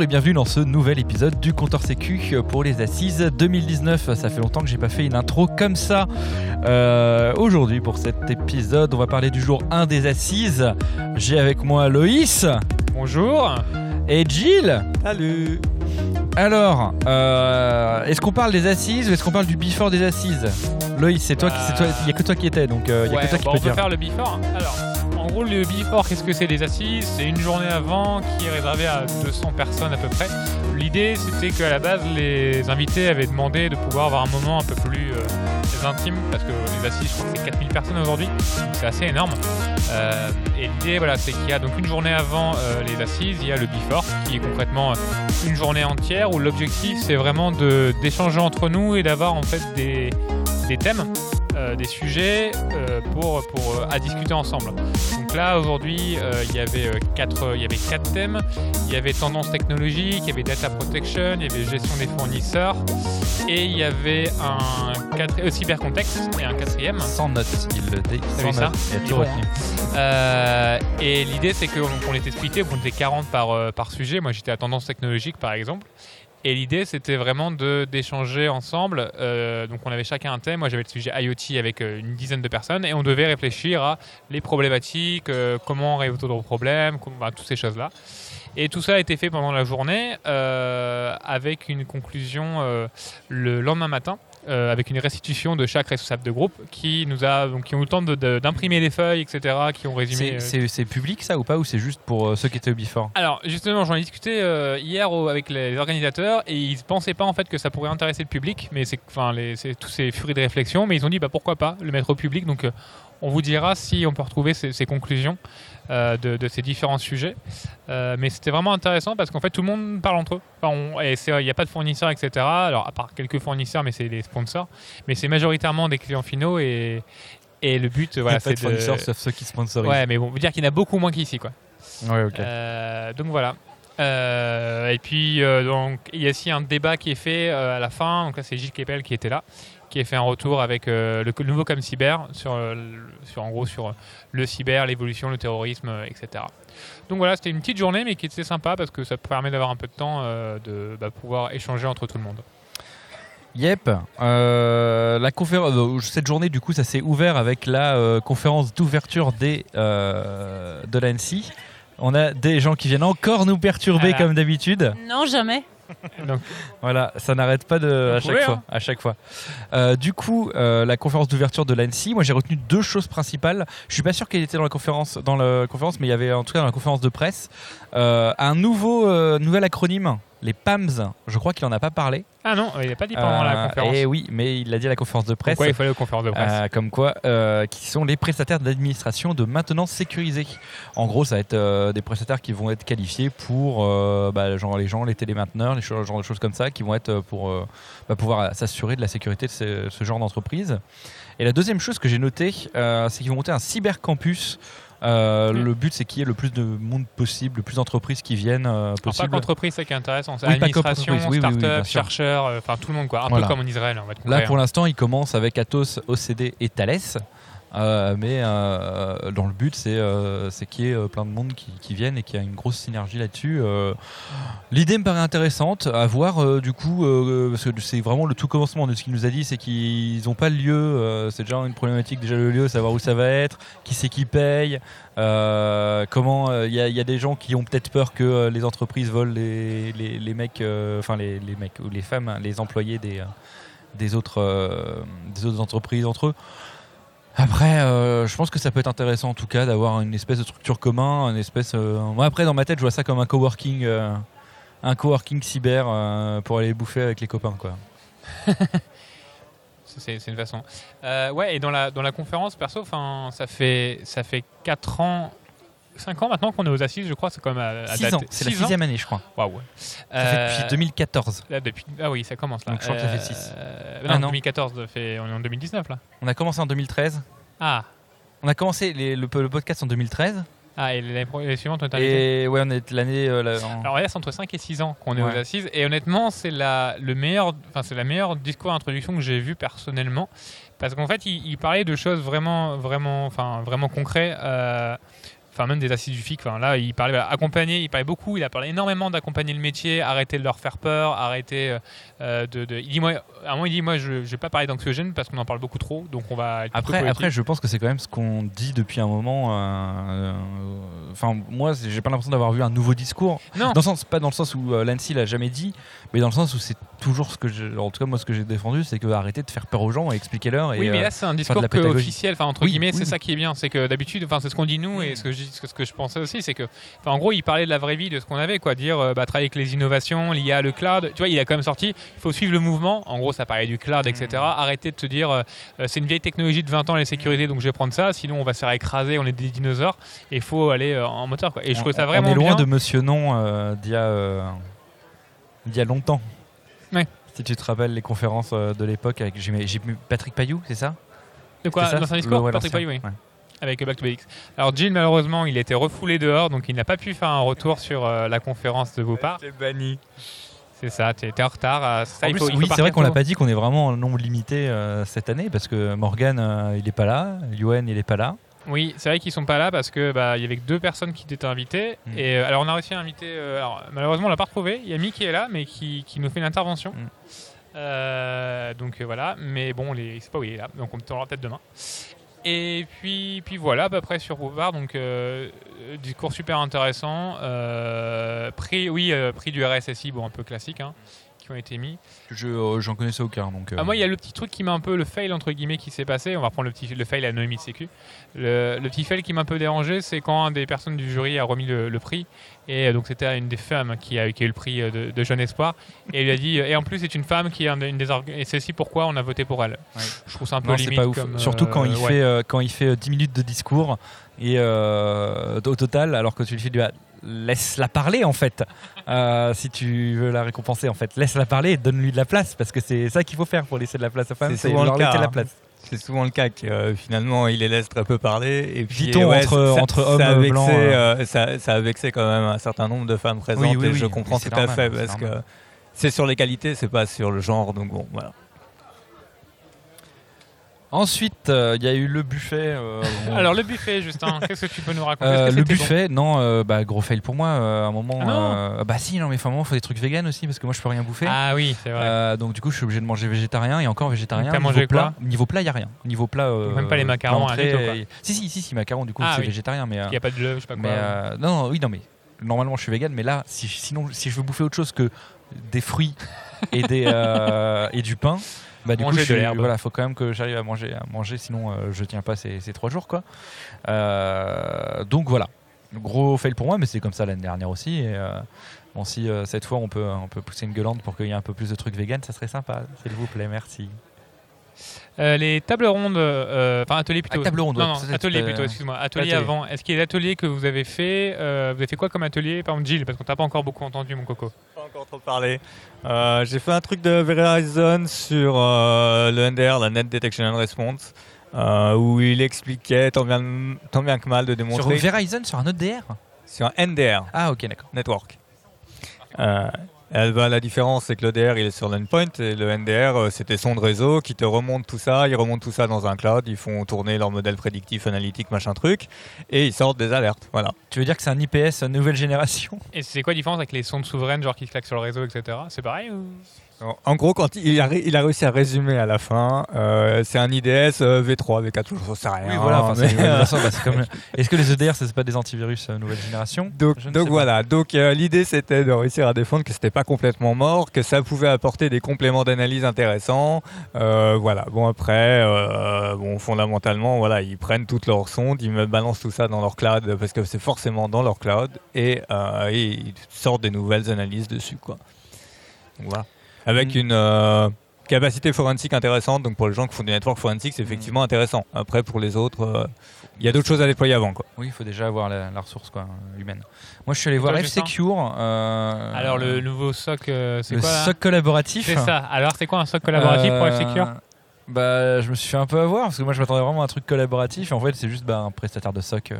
Bonjour et bienvenue dans ce nouvel épisode du Compteur Sécu pour les Assises 2019. Ça fait longtemps que j'ai pas fait une intro comme ça. Euh, Aujourd'hui, pour cet épisode, on va parler du jour 1 des Assises. J'ai avec moi Loïs Bonjour. et Gilles. Salut Alors, euh, est-ce qu'on parle des Assises ou est-ce qu'on parle du before des Assises? Loïs, c'est toi, qui- c'est toi, il y a que toi qui étais, donc euh, il y a Ouais, que toi qui bah, peux on peut dire. faire le before. Alors, gros, le before, qu'est-ce que c'est des assises? C'est une journée avant qui est réservée à 200 personnes à peu près. L'idée, c'était qu'à la base, les invités avaient demandé de pouvoir avoir un moment un peu plus euh, intime, parce que les assises, je crois que c'est 4000 personnes aujourd'hui, c'est assez énorme. Euh, et l'idée, voilà, c'est qu'il y a donc une journée avant euh, les assises, il y a le before, qui est concrètement une journée entière où l'objectif, c'est vraiment d'échanger entre nous et d'avoir en fait des, thèmes. des sujets pour, pour à discuter ensemble. Donc là aujourd'hui euh, il y avait euh, quatre il y avait quatre thèmes. Il y avait tendance technologique, il y avait data protection, il y avait gestion des fournisseurs et il y avait un quatre, euh, cybercontexte et un quatrième. Sans notes, il le dit. Sans ça notes. Retenu. Euh, et l'idée c'est qu'on on était splitté, on était 40 par, euh, par sujet. Moi j'étais à tendance technologique par exemple. Et l'idée c'était vraiment d'échanger ensemble. Euh, donc on avait chacun un thème. Moi j'avais le sujet IoT avec euh, une dizaine de personnes et on devait réfléchir à les problématiques, euh, comment résoudre le problème, com- bah, toutes ces choses là. Et tout ça a été fait pendant la journée avec une conclusion le lendemain matin. Euh, avec une restitution de chaque responsable de groupe qui nous a donc qui ont eu le temps de- de- d'imprimer des feuilles etc qui ont résumé C'est- euh, C'est public ça ou pas ou c'est juste pour euh, ceux qui étaient au before alors justement, j'en ai discuté hier au- avec les organisateurs et ils pensaient pas en fait que ça pourrait intéresser le public, mais c'est enfin tous ces furies de réflexion, mais ils ont dit bah pourquoi pas le mettre au public. Donc on vous dira si on peut retrouver ces, ces conclusions euh, de, de ces différents sujets. Euh, mais c'était vraiment intéressant parce qu'en fait tout le monde parle entre eux. Enfin, on- et c'est- il n'y a pas de fournisseurs, etc. Alors à part quelques fournisseurs, mais c'est les sponsors. Mais c'est majoritairement des clients finaux et et le but voilà c'est de fournisseurs sauf ceux qui sponsorisent. Ouais, mais bon, on veut dire qu'il y en a beaucoup moins qu'ici quoi. Ouais, ok. Euh, donc voilà. Euh, et puis euh, donc il y a aussi un débat qui est fait à la fin. Donc là c'est Gilles Kepel qui était là, qui a fait un retour avec euh, le nouveau comme cyber sur, euh, sur en gros sur euh, le cyber, l'évolution, le terrorisme, etc. Donc voilà, c'était une petite journée mais qui était sympa parce que ça permet d'avoir un peu de temps euh, de bah, pouvoir échanger entre tout le monde. Yep. Euh, la conférence, cette journée, du coup, ça s'est ouvert avec la euh, conférence d'ouverture des euh, de l'ANSI. On a des gens qui viennent encore nous perturber Voilà. comme d'habitude. Non, jamais. Donc Voilà, ça n'arrête pas de à Vous chaque pouvez, fois. hein. À chaque fois. Euh, du coup, euh, la conférence d'ouverture de l'ANSI, moi j'ai retenu deux choses principales. Je suis pas sûr qu'elle était dans la conférence, dans la conférence, mais il y avait en tout cas dans la conférence de presse euh, un nouveau euh, nouvel acronyme, les PAMS. Je crois qu'il en a pas parlé. ah non, il n'a pas dit pendant la Euh, conférence. Et oui, mais il l'a dit à la conférence de presse. Pourquoi il fallait aux conférences de presse Euh, comme quoi, euh, qui sont les prestataires d'administration de maintenance sécurisée. En gros, ça va être des prestataires qui vont être qualifiés pour bah, genre les gens, les télémainteneurs, les cho- genre de choses comme ça, qui vont être pour bah, pouvoir s'assurer de la sécurité de ce, ce genre d'entreprise. Et la deuxième chose que j'ai notée, c'est qu'ils vont monter un cybercampus. Euh. Le but, c'est qu'il y ait le plus de monde possible, le plus d'entreprises qui viennent euh, Alors, pas possible. qu'entreprise, c'est qui est intéressant. C'est Oui, administration, oui, oui, oui, start-up, sûr. chercheurs, euh, enfin tout le monde quoi. Un Voilà. peu comme en Israël, Là, pour l'instant, il commence avec Atos, OCD et Thales. Euh, mais euh, dans le but, c'est euh, qu'il y ait euh, plein de monde qui, qui viennent et qu'il y a une grosse synergie là-dessus. Euh, L'idée me paraît intéressante à voir euh, du coup, euh, parce que c'est vraiment le tout commencement de ce qu'il nous a dit, c'est qu'ils n'ont pas le lieu. euh, c'est déjà une problématique, déjà le lieu, savoir où ça va être, qui c'est qui paye, euh, comment. Il y, a- des gens qui ont peut-être peur que euh, les entreprises volent les, mecs, euh, enfin les, mecs ou les femmes, hein, les employés euh, euh, des autres entreprises entre eux. Après, euh, je pense que ça peut être intéressant en tout cas d'avoir une espèce de structure commun, une espèce. euh, Moi après dans ma tête, je vois ça comme un coworking, euh, un coworking cyber pour aller bouffer avec les copains quoi. C'est une façon. Ouais, et dans la, dans la conférence, perso, enfin, ça fait, ça fait 4 ans, 5 ans maintenant qu'on est aux assises, je crois. C'est quand même à, à 6 dater. ans, c'est la Six ans sixième année je crois. Waouh, ouais. Ça fait Euh, depuis 2014. là, depuis, ah oui, ça commence là. Donc, je crois que ça fait six. Euh, Ah, non, non. 2014, ça fait, on est en 2019 là. On a commencé en 2013. Ah, On a commencé les- le, le podcast en 2013. ah et l'année suivante, on est. Et ouais, on est l'année. euh, la- en- Alors là, c'est entre 5 et 6 ans qu'on est Ouais. aux assises. Et honnêtement, c'est la, le meilleur, c'est la meilleure discours d'introduction que j'ai vu personnellement. Parce qu'en fait, il, il parlait de choses vraiment, vraiment, enfin, vraiment concrètes. Euh, enfin même des FIC. Enfin, là, il parlait voilà, accompagner, il parlait beaucoup, il a parlé énormément d'accompagner le métier, arrêter de leur faire peur, arrêter euh, de, de- Il dit moi, à un moment, il dit moi, je, je vais pas parler d'anxiogène parce qu'on en parle beaucoup trop, donc on va. Après, après, je pense que c'est quand même ce qu'on dit depuis un moment. euh, euh, Enfin, moi, j'ai pas l'impression d'avoir vu un nouveau discours. non, Dans le sens, pas dans le sens où euh, Lancy l'a jamais dit, mais dans le sens où c'est toujours ce que j'ai. En tout cas, moi, ce que j'ai défendu, c'est que arrêter de faire peur aux gens et expliquer-leur. Et, oui, mais euh, là c'est un de discours la officiel, enfin entre Oui, guillemets, oui, c'est ça qui est bien, c'est que d'habitude, enfin c'est ce qu'on dit nous et ce que je, dis- ce que je pensais aussi, c'est que, en gros, il parlait de la vraie vie, de ce qu'on avait, quoi, dire, euh, bah, travailler avec les innovations à le cloud. Tu vois, il a quand même sorti, il faut suivre le mouvement. En gros, ça parlait du cloud, etc. Mm. Arrêtez de te dire, euh, euh, c'est une vieille technologie de 20 ans la sécurité, donc je vais prendre ça. Sinon, on va se faire écraser, on est des dinosaures. Et il faut aller euh, en moteur, quoi. Et je on- trouve ça on vraiment est loin bien. de Monsieur Non euh, d'il y, y a longtemps. Ouais. Si tu te rappelles les conférences de l'époque avec Patrick Payou, c'est ça? De quoi? Dans un discours, ouais, Patrick. Payou, oui. Ouais. Avec Back to Basics. Alors Jill, malheureusement, il a été refoulé dehors, donc il n'a pas pu faire un retour sur euh, la conférence de Boupard. C'est banni. C'est ça, tu étais en retard. euh, ça, En il plus, faut- il faut oui, c'est partir vrai qu'on l'a tôt. pas dit qu'on est vraiment en nombre limité euh, cette année parce que Morgan euh, il est pas là, Yuen il est pas là. Oui, c'est vrai qu'ils sont pas là parce que bah, il y avait que deux personnes qui étaient invitées. Mm. Et euh, alors on a réussi à inviter. euh, alors, malheureusement, on l'a pas retrouvé. Il y a Mi qui est là, mais qui, qui nous fait une intervention. Mm. Euh, donc euh, voilà. Mais bon, les, il sait pas où il est là. Donc on l'aura peut-être demain. Et puis, puis voilà, à peu près sur Bouvard. Donc euh, euh, discours super intéressant. Euh, prix, oui, euh, prix du RSSI, bon un peu classique, hein, qui ont été mis. Je euh, j'en connaissais aucun donc. euh, Ah, moi, il y a le petit truc qui m'a un peu le fail entre guillemets qui s'est passé. On va prendre le petit le fail à Noémie de Sécu. Le, le petit fail qui m'a un peu dérangé, c'est quand un des personnes du jury a remis le, le prix. Et euh, donc, c'était une des femmes qui a, qui a eu le prix de, de Jeune Espoir. Et lui a dit, et en plus, c'est une femme qui est un- une des Et c'est aussi pourquoi on a voté pour elle. Ouais. Je trouve ça un peu non, limite. pas ouf. comme, Surtout quand il ouais. fait quand il fait euh, 10 minutes de discours et au total alors que tu lui fais du laisse-la parler en fait. Euh, si tu veux la récompenser en fait, laisse-la parler et donne-lui de la place parce que c'est ça qu'il faut faire pour laisser de la place aux femmes, C'est souvent leur le cas, la hein. place. C'est souvent le cas que euh, finalement il les laisse très peu parler. Et puis ouais, entre- ça- entre ça hommes a vexé, blancs, euh. euh, ça, ça a vexé quand même un certain nombre de femmes présentes. Oui, oui, et je comprends tout à normal, fait c'est parce normal. que c'est sur les qualités, c'est pas sur le genre. Donc bon, voilà. Ensuite, euh, il y a eu le buffet. euh, Alors, le buffet, Justin, qu'est-ce que tu peux nous raconter? Euh, le bon? buffet, non, euh, bah, gros fail pour moi. euh, à un moment, Ah non. euh, bah si, non, mais enfin, il faut des trucs vegan aussi parce que moi, je peux rien bouffer. Ah oui, c'est vrai. Euh, donc du coup, je suis obligé de manger végétarien et encore végétarien. T'as mangé plat, quoi? Niveau plat, il y a rien. Niveau plat, euh, Même pas les macarons quoi. et- Si, si, si, si, macarons. Du coup, Ah c'est oui. végétarien, mais. Il n'y a pas de love, je sais pas quoi. mais euh, non, non, oui, non, mais normalement, je suis vegan, mais là, si, sinon, si je veux bouffer autre chose que des fruits et des euh, et du pain. Bah, du Manger coup, de l'herbe. Voilà, faut quand même que j'arrive à manger, à manger, sinon euh, je tiens pas ces, ces trois jours, quoi. Euh, donc voilà, gros fail pour moi, mais c'est comme ça l'année dernière aussi. Et, euh, bon, si euh, cette fois on peut, on peut pousser une gueulante pour qu'il y ait un peu plus de trucs vegan, ça serait sympa, s'il vous plaît, merci. Euh, les tables rondes, euh, enfin atelier plutôt. Ah, table ronde, non, ouais, non, atelier euh, plutôt, excuse-moi. Atelier, atelier. avant. Est-ce qu'il y a l'atelier que vous avez fait euh, Vous avez fait quoi comme atelier? Par exemple, Jill, parce qu'on t'a pas encore beaucoup entendu, mon coco. Pas encore trop parlé. Euh, j'ai fait un truc de Verizon sur euh, le NDR, la Net Detection and Response, euh, où il expliquait tant bien, tant bien que mal de Sur démontrer Verizon, sur un autre DR sur un NDR. Ah ok, d'accord. Network. Elle va, la différence, c'est que le DR il est sur l'endpoint et le NDR euh, c'est tes sons de réseau qui te remontent tout ça, ils remontent tout ça dans un cloud, ils font tourner leur modèle prédictif, analytique, machin truc, et ils sortent des alertes. Voilà. Tu veux dire que c'est un IPS nouvelle génération? Et c'est quoi la différence avec les sondes souveraines, genre qui claquent sur le réseau, etc. C'est pareil ou... En- gros, quand il a, ré- il a réussi à résumer à la fin, euh, c'est un IDS euh, V3, V4, je sais rien. Oui, voilà. enfin, mais, c'est bah, Est-ce que les EDR, c'est pas des antivirus euh, nouvelle génération? Donc, pas. voilà, donc euh, l'idée c'était de réussir à défendre que c'était pas complètement mort, que ça pouvait apporter des compléments d'analyse intéressants. Euh, voilà, bon après, bon fondamentalement, voilà, ils prennent toutes leurs sondes, ils me balancent tout ça dans leur cloud parce que c'est forcément dans leur cloud et, et ils sortent des nouvelles analyses dessus quoi. Donc voilà, avec Mm. une euh, capacité forensique intéressante. Donc pour les gens qui font des networks forensiques, c'est effectivement intéressant. Après pour les autres, euh, il y a d'autres choses à déployer avant quoi. Oui, il faut déjà avoir la, la ressource quoi, humaine. Moi, je suis allé Et voir F-Secure. euh, Alors, le nouveau SOC, euh, c'est le quoi là SOC collaboratif. C'est ça. Alors, c'est quoi un SOC collaboratif pour F-Secure Bah, je me suis fait un peu avoir parce que moi, je m'attendais vraiment à un truc collaboratif. Et en fait, c'est juste bah, un prestataire de SOC.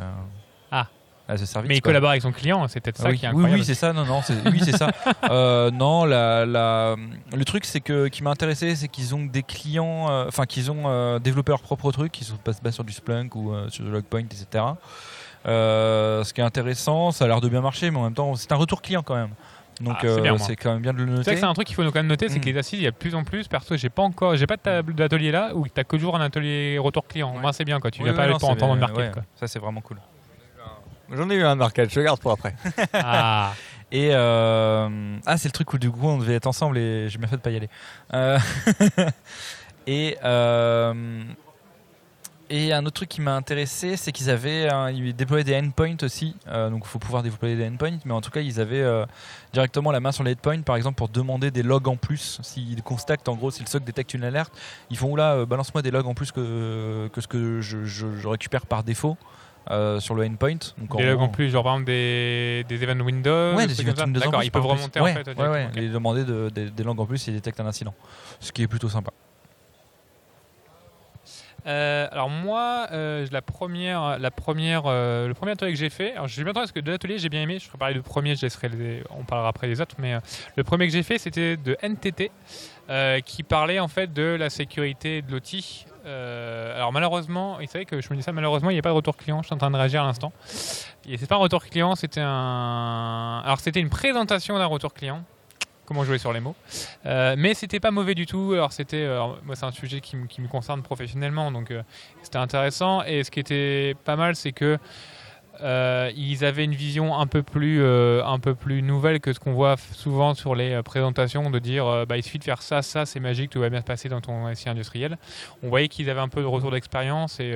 À ce service. Mais il quoi. collabore avec son client, c'est peut-être Ah ça oui. qui est oui, incroyable. oui, c'est ça. Non, non, c'est, oui, c'est ça. Euh, non, la, la- le truc, c'est que qui m'a intéressé, c'est qu'ils ont des clients, euh, enfin qu'ils ont euh, développé leur propre truc, qui sont basent sur du Splunk ou euh, sur du Logpoint, etc. Ce qui est intéressant, ça a l'air de bien marcher, mais en même temps, c'est un retour client quand même. Donc Ah, c'est euh, quand même bien de le noter. c'est un truc qu'il faut quand même noter, c'est Mm. que les assises, il y a de plus en plus. Perso, j'ai pas encore, j'ai pas de d'atelier là où t'as que toujours un atelier retour client. Moi, c'est bien quoi. Tu Oui, oui, pas non, de temps en temps le market. ouais, quoi. Ça, c'est vraiment cool. J'en ai eu un market, je le garde pour après. Ah. Et euh, ah, c'est le truc où du coup on devait être ensemble et j'ai bien fait de pas y aller. Euh, et euh, et un autre truc qui m'a intéressé, c'est qu'ils avaient un- ils déployaient des endpoints aussi. Donc il faut pouvoir déployer des endpoints, mais en tout cas ils avaient directement la main sur les endpoints, par exemple pour demander des logs en plus. S'ils constatent en gros si le SOC détecte une alerte, ils font là balance-moi des logs en plus que que ce que je, je- je récupère par défaut. Euh, sur le endpoint. Donc, Des logs en plus, genre par exemple des, des event windows. Ouais, des des events Windows D'accord, ils peuvent remonter en fait. ouais, ouais, les demander de- des- des langues en plus s'ils détectent un incident. Ce qui est plutôt sympa. Euh, alors moi, euh, la première, la première, euh, le premier atelier que j'ai fait, alors je vais bien parce que de l'atelier j'ai bien aimé. Je ferai parler du premier, je laisserai les- on parlera après les autres, mais le premier que j'ai fait c'était de NTT, euh, qui parlait en fait de la sécurité de l'outil. Euh, alors malheureusement, il savait que je me dis ça, malheureusement il n'y a pas de retour client. Je suis en train de réagir à l'instant. Et c'est pas un retour client, c'était un, alors c'était une présentation d'un retour client. Comment jouer sur les mots. Euh, mais c'était pas mauvais du tout. Alors c'était, euh, moi c'est un sujet qui, me- concerne professionnellement, donc c'était intéressant. Et ce qui était pas mal, c'est que euh, ils avaient une vision un peu plus, euh, un peu plus nouvelle que ce qu'on voit souvent sur les euh, présentations, de dire euh, bah, il suffit de faire ça, ça, c'est magique, tout va bien se passer dans ton SI industriel. On voyait qu'ils avaient un peu de retour d'expérience et,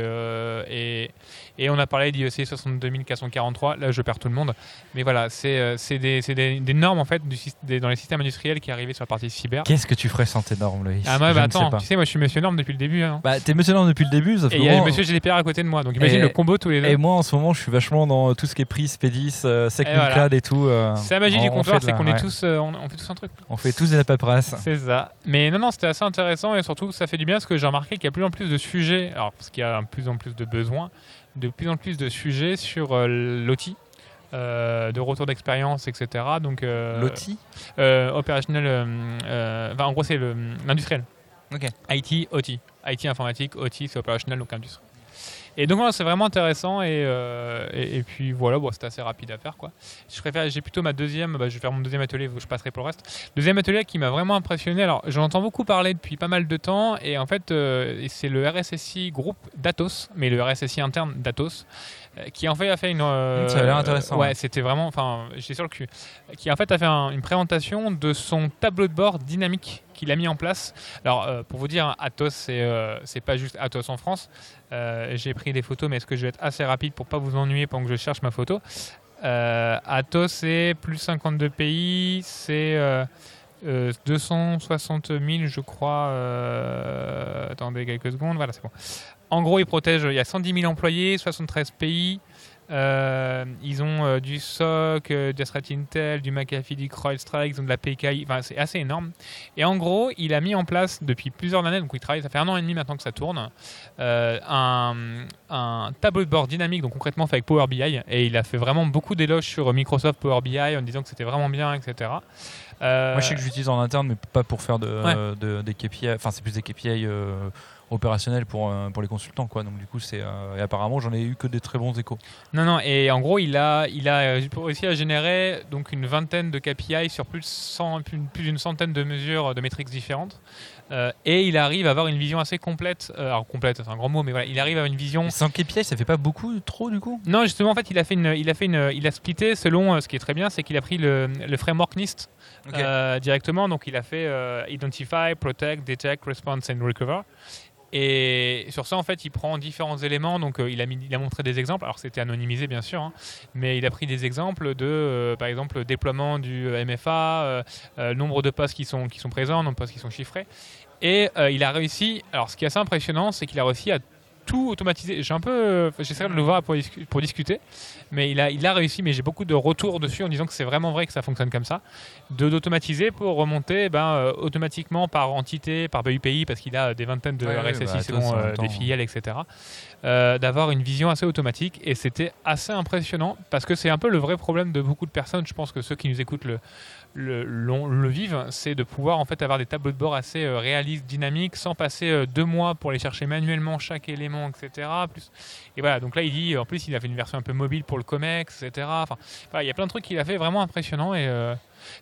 et, et on a parlé d'IEC 62443. Là, je perds tout le monde, mais voilà, c'est des, des, des normes en fait du, syst- des- dans les systèmes industriels qui arrivaient sur la partie cyber. Qu'est-ce que tu ferais sans tes normes, Loïs? Ah, bah, attends, tu sais, moi je suis monsieur norme depuis le début. hein. Bah, t'es monsieur norme depuis le début, sauf Et il y a monsieur GDPR à côté de moi, donc imagine Et- le combo tous les deux. Et moi, en ce moment, je suis vachement dans tout ce qui est prise, Pédis, euh, Et voilà. SecNumCloud et tout. euh, C'est la magie on- du comptoir, c'est qu'on ouais. est tous, euh, on, on fait tous un truc. On fait tous de la paperasse. C'est ça. Mais non, non, c'était assez intéressant et surtout ça fait du bien parce que j'ai remarqué qu'il y a plus en plus de sujets, alors parce qu'il y a de plus en plus de besoins, de plus en plus de sujets sur euh, l'OT. euh, de retour d'expérience, etc. Donc, euh, Loti euh, opérationnel, enfin, en gros, c'est l'industriel. Ok. IT, OT. IT informatique, OT, c'est opérationnel, donc industrie. Et donc, c'est vraiment intéressant. Et, euh, et, et puis, voilà, bon, c'était assez rapide à faire. Quoi. Je préfère, j'ai plutôt ma deuxième, bah, je vais faire mon deuxième atelier, je passerai pour le reste. Deuxième atelier qui m'a vraiment impressionné. Alors, j'en entends beaucoup parler depuis pas mal de temps. Et en fait, euh, c'est le RSSI groupe d'Atos, mais le RSSI interne d'Atos, qui en fait a fait une. euh, ça a l'air intéressant, ouais, c'était vraiment. Enfin, j'étais sur le cul. Qui en fait a fait un- une présentation de son tableau de bord dynamique qu'il a mis en place. Alors, euh, pour vous dire, hein, Atos, c'est euh, pas juste Atos en France. Euh, J'ai pris des photos, mais est-ce que je vais être assez rapide pour pas vous ennuyer pendant que je cherche ma photo? Euh, Atos, c'est plus 52 pays, c'est euh, euh, 260 000, je crois. euh, attendez quelques secondes, voilà, c'est bon. En gros, ils protègent, il y a 110 000 employés, 73 pays. Euh, ils ont euh, du SOC, euh, du Threat Intel, du McAfee, du CrowdStrike, ils ont de la PKI, enfin c'est assez énorme. Et en gros, il a mis en place depuis plusieurs années, donc il travaille, ça fait un an et demi maintenant que ça tourne, euh, un, un tableau de bord dynamique, donc concrètement fait avec Power BI, et il a fait vraiment beaucoup d'éloges sur Microsoft Power BI en disant que c'était vraiment bien, etc. Euh, Moi, je sais que j'utilise en interne, mais pas pour faire de, Ouais. de- des KPI. Enfin, c'est plus des KPI opérationnels pour, euh, pour les consultants, quoi. Donc, du coup, c'est. euh, et apparemment, j'en ai eu que des très bons échos. Non, non, et en gros, il a, il a euh, réussi à générer donc une vingtaine de KPI sur plus de cent- plus plus d'une centaine de mesures de métriques différentes. Euh, et il arrive à avoir une vision assez complète. euh, alors, complète, c'est un grand mot, mais voilà, il arrive à avoir une vision. Sans KPI, ça fait pas beaucoup, trop, du coup? Non, justement, en fait, il a fait une, il a fait une, il a splitté selon euh, ce qui est très bien, c'est qu'il a pris le, le framework NIST directement. Donc, il a fait Identify, Protect, Detect, Response and Recover. Et sur ça, en fait, il prend différents éléments. Donc, euh, il, a montré des exemples. Alors, c'était anonymisé, bien sûr, hein, mais il a pris des exemples de, euh, par exemple, le déploiement du MFA, euh, euh, nombre de postes qui sont, qui sont présents, nombre de postes qui sont chiffrés. Et il a réussi. Alors, ce qui est assez impressionnant, c'est qu'il a réussi à tout automatiser. J'ai un peu, euh, j'essaierai de le voir pour, discu- pour discuter, mais il a, il a réussi. Mais j'ai beaucoup de retours dessus en disant que c'est vraiment vrai que ça fonctionne comme ça, de d'automatiser pour remonter ben, euh, automatiquement par entité, par BUPI, parce qu'il a des vingtaines de Ouais, ouais, RSSI bah, selon euh, des filiales, etc. euh, D'avoir une vision assez automatique et c'était assez impressionnant parce que c'est un peu le vrai problème de beaucoup de personnes. Je pense que ceux qui nous écoutent le le, le vivent, c'est de pouvoir en fait avoir des tableaux de bord assez euh, réalistes, dynamiques, sans passer euh, deux mois pour aller chercher manuellement chaque élément etc. Plus... Et voilà, donc là, il dit, en plus, il a fait une version un peu mobile pour le COMEX, etc. Enfin, il y a plein de trucs qu'il a fait vraiment impressionnant et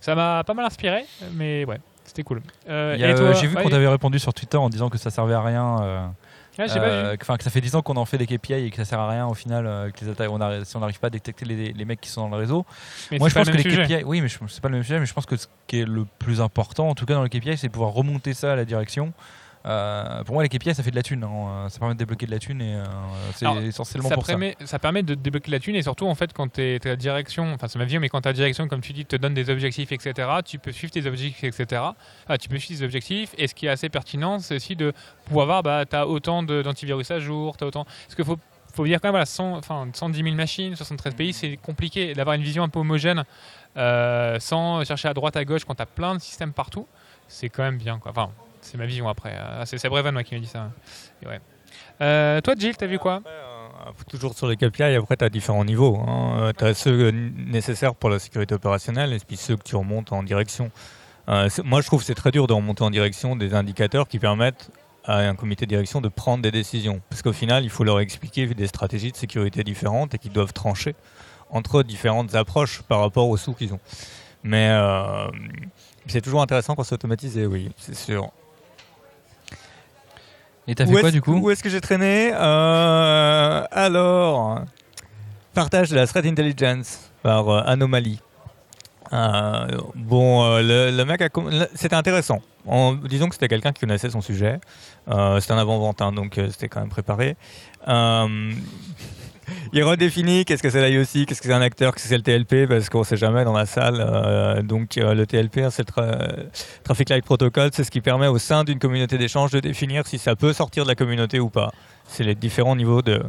ça m'a pas mal inspiré, mais ouais, c'était cool. J'ai vu qu'on t'avait répondu sur Twitter en disant que ça servait à rien euh, enfin, que ça fait 10 ans qu'on en fait des KPI et que ça sert à rien au final euh, que les on si on n'arrive pas à détecter les, les, mecs qui sont dans le réseau. Moi je pense que les KPI, oui mais c'est pas le même sujet, mais je pense que ce qui est le plus important en tout cas dans le KPI c'est de pouvoir remonter ça à la direction euh, pour moi, les KPI, ça fait de la thune. Hein. Ça permet de débloquer de la thune et euh, c'est essentiellement ça pour permet, ça. permet de débloquer de la thune et surtout, en fait, quand tu es, à direction, enfin, c'est ma vie, mais quand ta direction, comme tu dis, te donne des objectifs, etc., tu peux suivre tes objectifs, etc. Ah, tu peux suivre tes objectifs et ce qui est assez pertinent, c'est aussi de pouvoir voir, bah, tu as autant d'antivirus à jour, tu as autant. Parce qu'il faut faut dire quand même, voilà, 100, enfin, 110 000 machines, 73 pays, c'est compliqué d'avoir une vision un peu homogène euh, sans chercher à droite, à gauche quand tu as plein de systèmes partout. C'est quand même bien. Quoi. Enfin, c'est ma vision après. Ah, c'est Brevan moi qui m'a dit ça. ouais. euh, toi, Gilles, t'as vu quoi? Euh, Toujours sur les KPI, après, tu as différents niveaux. Hein. Euh, tu as ceux nécessaires pour la sécurité opérationnelle et puis ceux que tu remontes en direction. Moi, je trouve que c'est très dur de remonter en direction des indicateurs qui permettent à un comité de direction de prendre des décisions. Parce qu'au final, il faut leur expliquer des stratégies de sécurité différentes et qu'ils doivent trancher entre différentes approches par rapport aux sous qu'ils ont. Mais c'est toujours intéressant c'est automatisé, oui, c'est sûr. Et t'as fait quoi du coup Où est-ce que j'ai traîné euh, Alors, partage de la threat intelligence par euh, Anomaly. Euh, bon, le, mec c'était intéressant. En, disons que c'était quelqu'un qui connaissait son sujet. c'était un avant-vente, hein, donc c'était quand même préparé il redéfinit qu'est-ce que c'est l'IOC, qu'est-ce que c'est un acteur, qu'est-ce que c'est le TLP, parce qu'on ne sait jamais dans la salle. Euh, donc euh, le TLP, hein, c'est le Traffic Light Protocol, c'est ce qui permet au sein d'une communauté d'échange de définir si ça peut sortir de la communauté ou pas. C'est les différents niveaux de,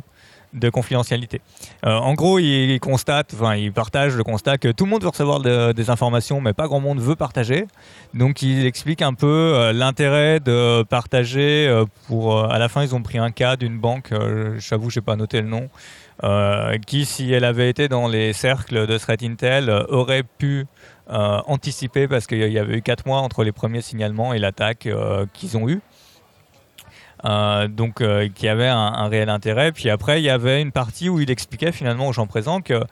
de confidentialité. Euh, en gros, il, constate, enfin, il partage le constat que tout le monde veut recevoir des informations, mais pas grand monde veut partager. Donc, il explique un peu l'intérêt de partager. pour, à la fin, ils ont pris un cas d'une banque. J'avoue, j'ai pas noté le nom. Euh, qui, si elle avait été dans les cercles de Threat Intel, euh, aurait pu euh, anticiper parce qu'il y avait eu 4 mois entre les premiers signalements et l'attaque qu'ils ont eu. donc qui avait un, réel intérêt. Puis après, il y avait une partie où il expliquait finalement aux gens présents que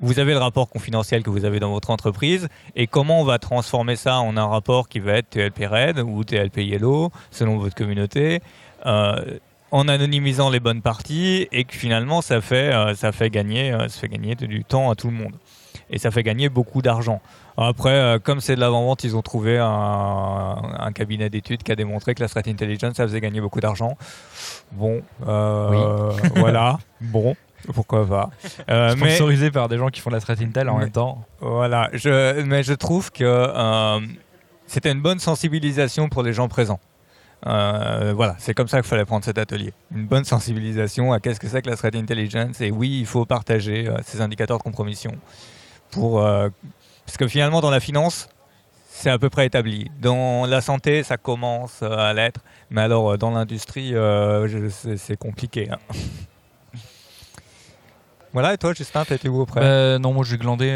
vous avez le rapport confidentiel que vous avez dans votre entreprise et comment on va transformer ça en un rapport qui va être TLP Red ou TLP Yellow selon votre communauté en anonymisant les bonnes parties et que finalement ça fait, euh, ça fait, gagner, euh, ça fait gagner du temps à tout le monde. Et ça fait gagner beaucoup d'argent. Après, euh, comme c'est de l'avant-vente, ils ont trouvé un, cabinet d'études qui a démontré que la threat intelligence, ça faisait gagner beaucoup d'argent. Bon, voilà, bon, pourquoi pas. Sponsorisé par des gens qui font la threat intel en même temps. Voilà, je, mais je trouve que c'était une bonne sensibilisation pour les gens présents. Euh, voilà, c'est comme ça qu'il fallait prendre cet atelier. Une bonne sensibilisation à qu'est-ce que c'est que la threat intelligence et oui, il faut partager euh, ces indicateurs de compromission pour euh, parce que finalement dans la finance, c'est à peu près établi. Dans la santé, ça commence à l'être, mais alors dans l'industrie, c'est compliqué. Hein. Voilà, et toi, Justin, été où auprès bah, Non, moi j'ai glandé.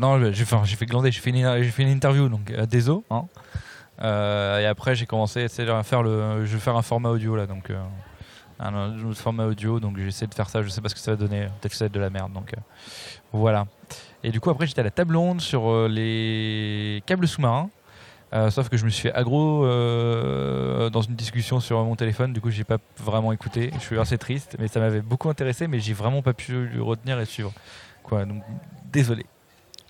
non, j'ai fait glander, j'ai fait, une, interview donc, à. Hein. Euh, et après, j'ai commencé à faire le. Je vais faire un format audio là, donc. Euh, un autre format audio, donc j'essaie de faire ça. Je sais pas ce que ça va donner. Peut-être que ça va être de la merde, donc euh, voilà. Et du coup, après, j'étais à la table ronde sur les câbles sous-marins. sauf que je me suis fait aggro dans une discussion sur mon téléphone, du coup j'ai pas vraiment écouté. Je suis assez triste, mais ça m'avait beaucoup intéressé, mais j'ai vraiment pas pu le retenir et suivre. Donc désolé.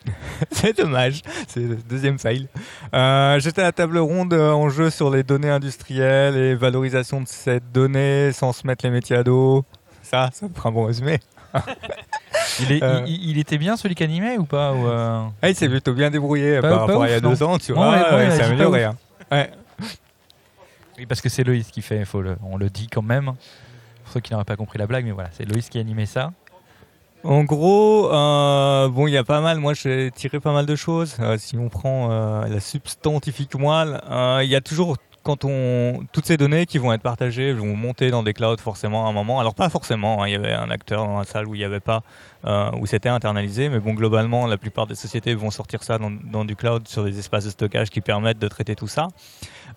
c'est dommage, c'est le deuxième fail. Euh, j'étais à la table ronde en jeu sur les données industrielles et valorisation de ces données sans se mettre les métiers à dos. Ça, ça me fera un bon résumé. Euh. il, était bien celui qui animait ou pas euh? Ah, Il s'est plutôt bien débrouillé par rapport à il y a deux ans, tu vois. il s'est amélioré. Hein. Oui, parce que c'est Loïs qui fait, faut on le dit quand même. Pour ceux qui n'auraient pas compris la blague, mais voilà, c'est Loïs qui animait ça. En gros, euh, bon, il y a pas mal. Moi, j'ai tiré pas mal de choses. Euh, si on prend la substantifique moelle, il y a toujours quand on toutes ces données qui vont être partagées vont monter dans des clouds forcément à un moment. Alors pas forcément. Hein, il y avait un acteur dans la salle où il n'y avait pas, où c'était internalisé. Mais bon, globalement, la plupart des sociétés vont sortir ça dans, du cloud sur des espaces de stockage qui permettent de traiter tout ça.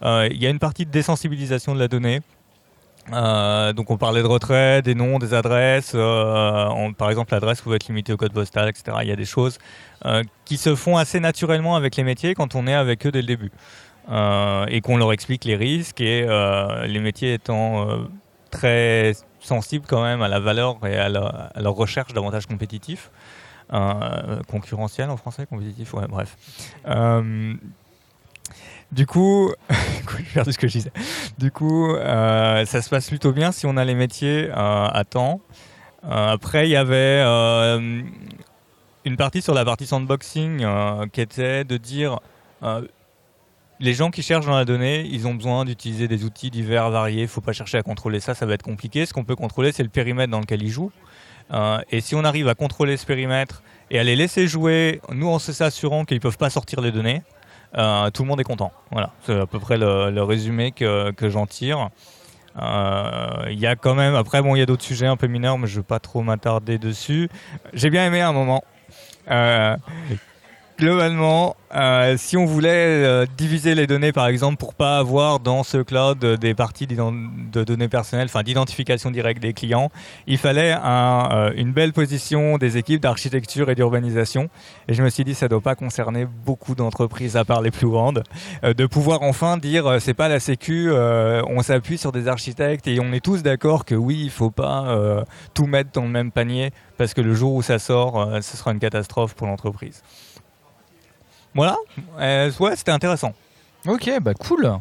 Il y a une partie de désensibilisation de la donnée Euh, donc on parlait de retrait, des noms, des adresses. euh, par exemple, l'adresse pouvait être limitée au code postal, etc. Il y a des choses euh, qui se font assez naturellement avec les métiers quand on est avec eux dès le début. Euh, et qu'on leur explique les risques et euh, les métiers étant euh, très sensibles quand même à la valeur et à, leur recherche d'avantages compétitifs. Euh, concurrentiel en français, compétitif, ouais, bref. Du coup, faire ce que je disais. Du coup, ça se passe plutôt bien si on a les métiers à temps. Après, il y avait une partie sur la partie sandboxing qui était de dire les gens qui cherchent dans la donnée, ils ont besoin d'utiliser des outils divers, variés. Il ne faut pas chercher à contrôler ça, ça va être compliqué. Ce qu'on peut contrôler, c'est le périmètre dans lequel ils jouent. Euh, et si on arrive à contrôler ce périmètre et à les laisser jouer, nous en s'assurant qu'ils ne peuvent pas sortir les données, euh, tout le monde est content. Voilà, c'est à peu près le, résumé que, que j'en tire. Euh, Il y a quand même, après, bon, il y a d'autres sujets un peu mineurs, mais je ne veux pas trop m'attarder dessus. J'ai bien aimé un moment. Globalement, euh, si on voulait euh, diviser les données, par exemple, pour pas avoir dans ce cloud euh, des parties de données personnelles, enfin d'identification directe des clients, il fallait un, une belle position des équipes d'architecture et d'urbanisation. Et je me suis dit, ça doit pas concerner beaucoup d'entreprises à part les plus grandes, de pouvoir enfin dire, c'est pas la sécu, on s'appuie sur des architectes et on est tous d'accord que oui, il faut pas tout mettre dans le même panier parce que le jour où ça sort, ce sera une catastrophe pour l'entreprise. Voilà, Euh, ouais, c'était intéressant. Ok, bah cool.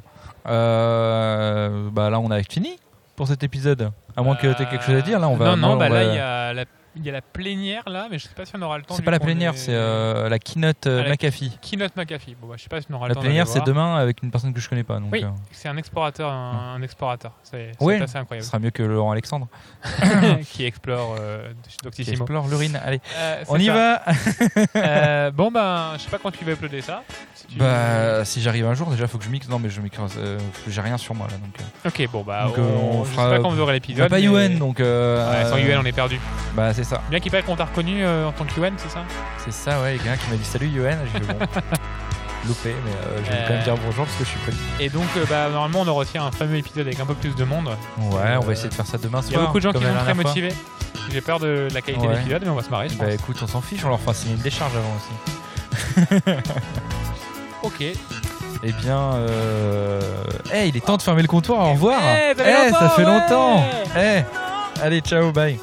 Euh, bah là, on a fini pour cet épisode. À moins que tu aies quelque chose à dire, là, on va. Non, non, bah là, va- il y, a la- il y a la plénière là, mais je sais pas si on aura le temps. C'est pas la plénière, est- c'est euh, la keynote euh, Ah, la- McAfee. Keynote McAfee. Bon, bah, je sais pas si on aura La le temps. plénière, d'aller c'est demain avec une personne que je connais pas. Donc, Oui, euh, c'est un explorateur, un, un explorateur. C'est Oui. assez ce incroyable. sera mieux que Laurent Alexandre qui explore euh, qui Doctissimo. explore l'urine. Allez, on y ça. va bon, ben, je sais pas quand tu vas uploader ça. Si tu- Bah, si j'arrive un jour, déjà, faut que je mixe. Non, mais je mixe. euh, j'ai rien sur moi là. Donc, Ok, bon, bah, Donc, on, on je fera- sais pas quand on a l'épisode. pas UN, donc. sans UN, on est perdu. Bah, c'est ça. Bien qu'il paraît qu'on t'a reconnu euh, en tant que UN, c'est ça? C'est ça, ouais. Il y a quelqu'un qui m'a dit salut UN. J'ai fait bon. Loupé, mais euh, je vais Euh, quand même dire bonjour parce que je suis poli. Et donc, euh, bah, normalement, on aura aussi un fameux épisode avec un peu plus de monde. Ouais, on va essayer de faire ça demain soir. Il y a beaucoup de gens comme qui la sont très dernière fois. motivés. J'ai peur de la qualité Ouais. de l'épisode, mais on va se marrer, je Bah pense. écoute, on s'en fiche, on leur fera signer une décharge avant aussi. Ok. Eh bien, euh... eh, il est temps de fermer le comptoir, au revoir. Eh, ça fait Eh, ça fait longtemps. Eh, allez, ciao, bye.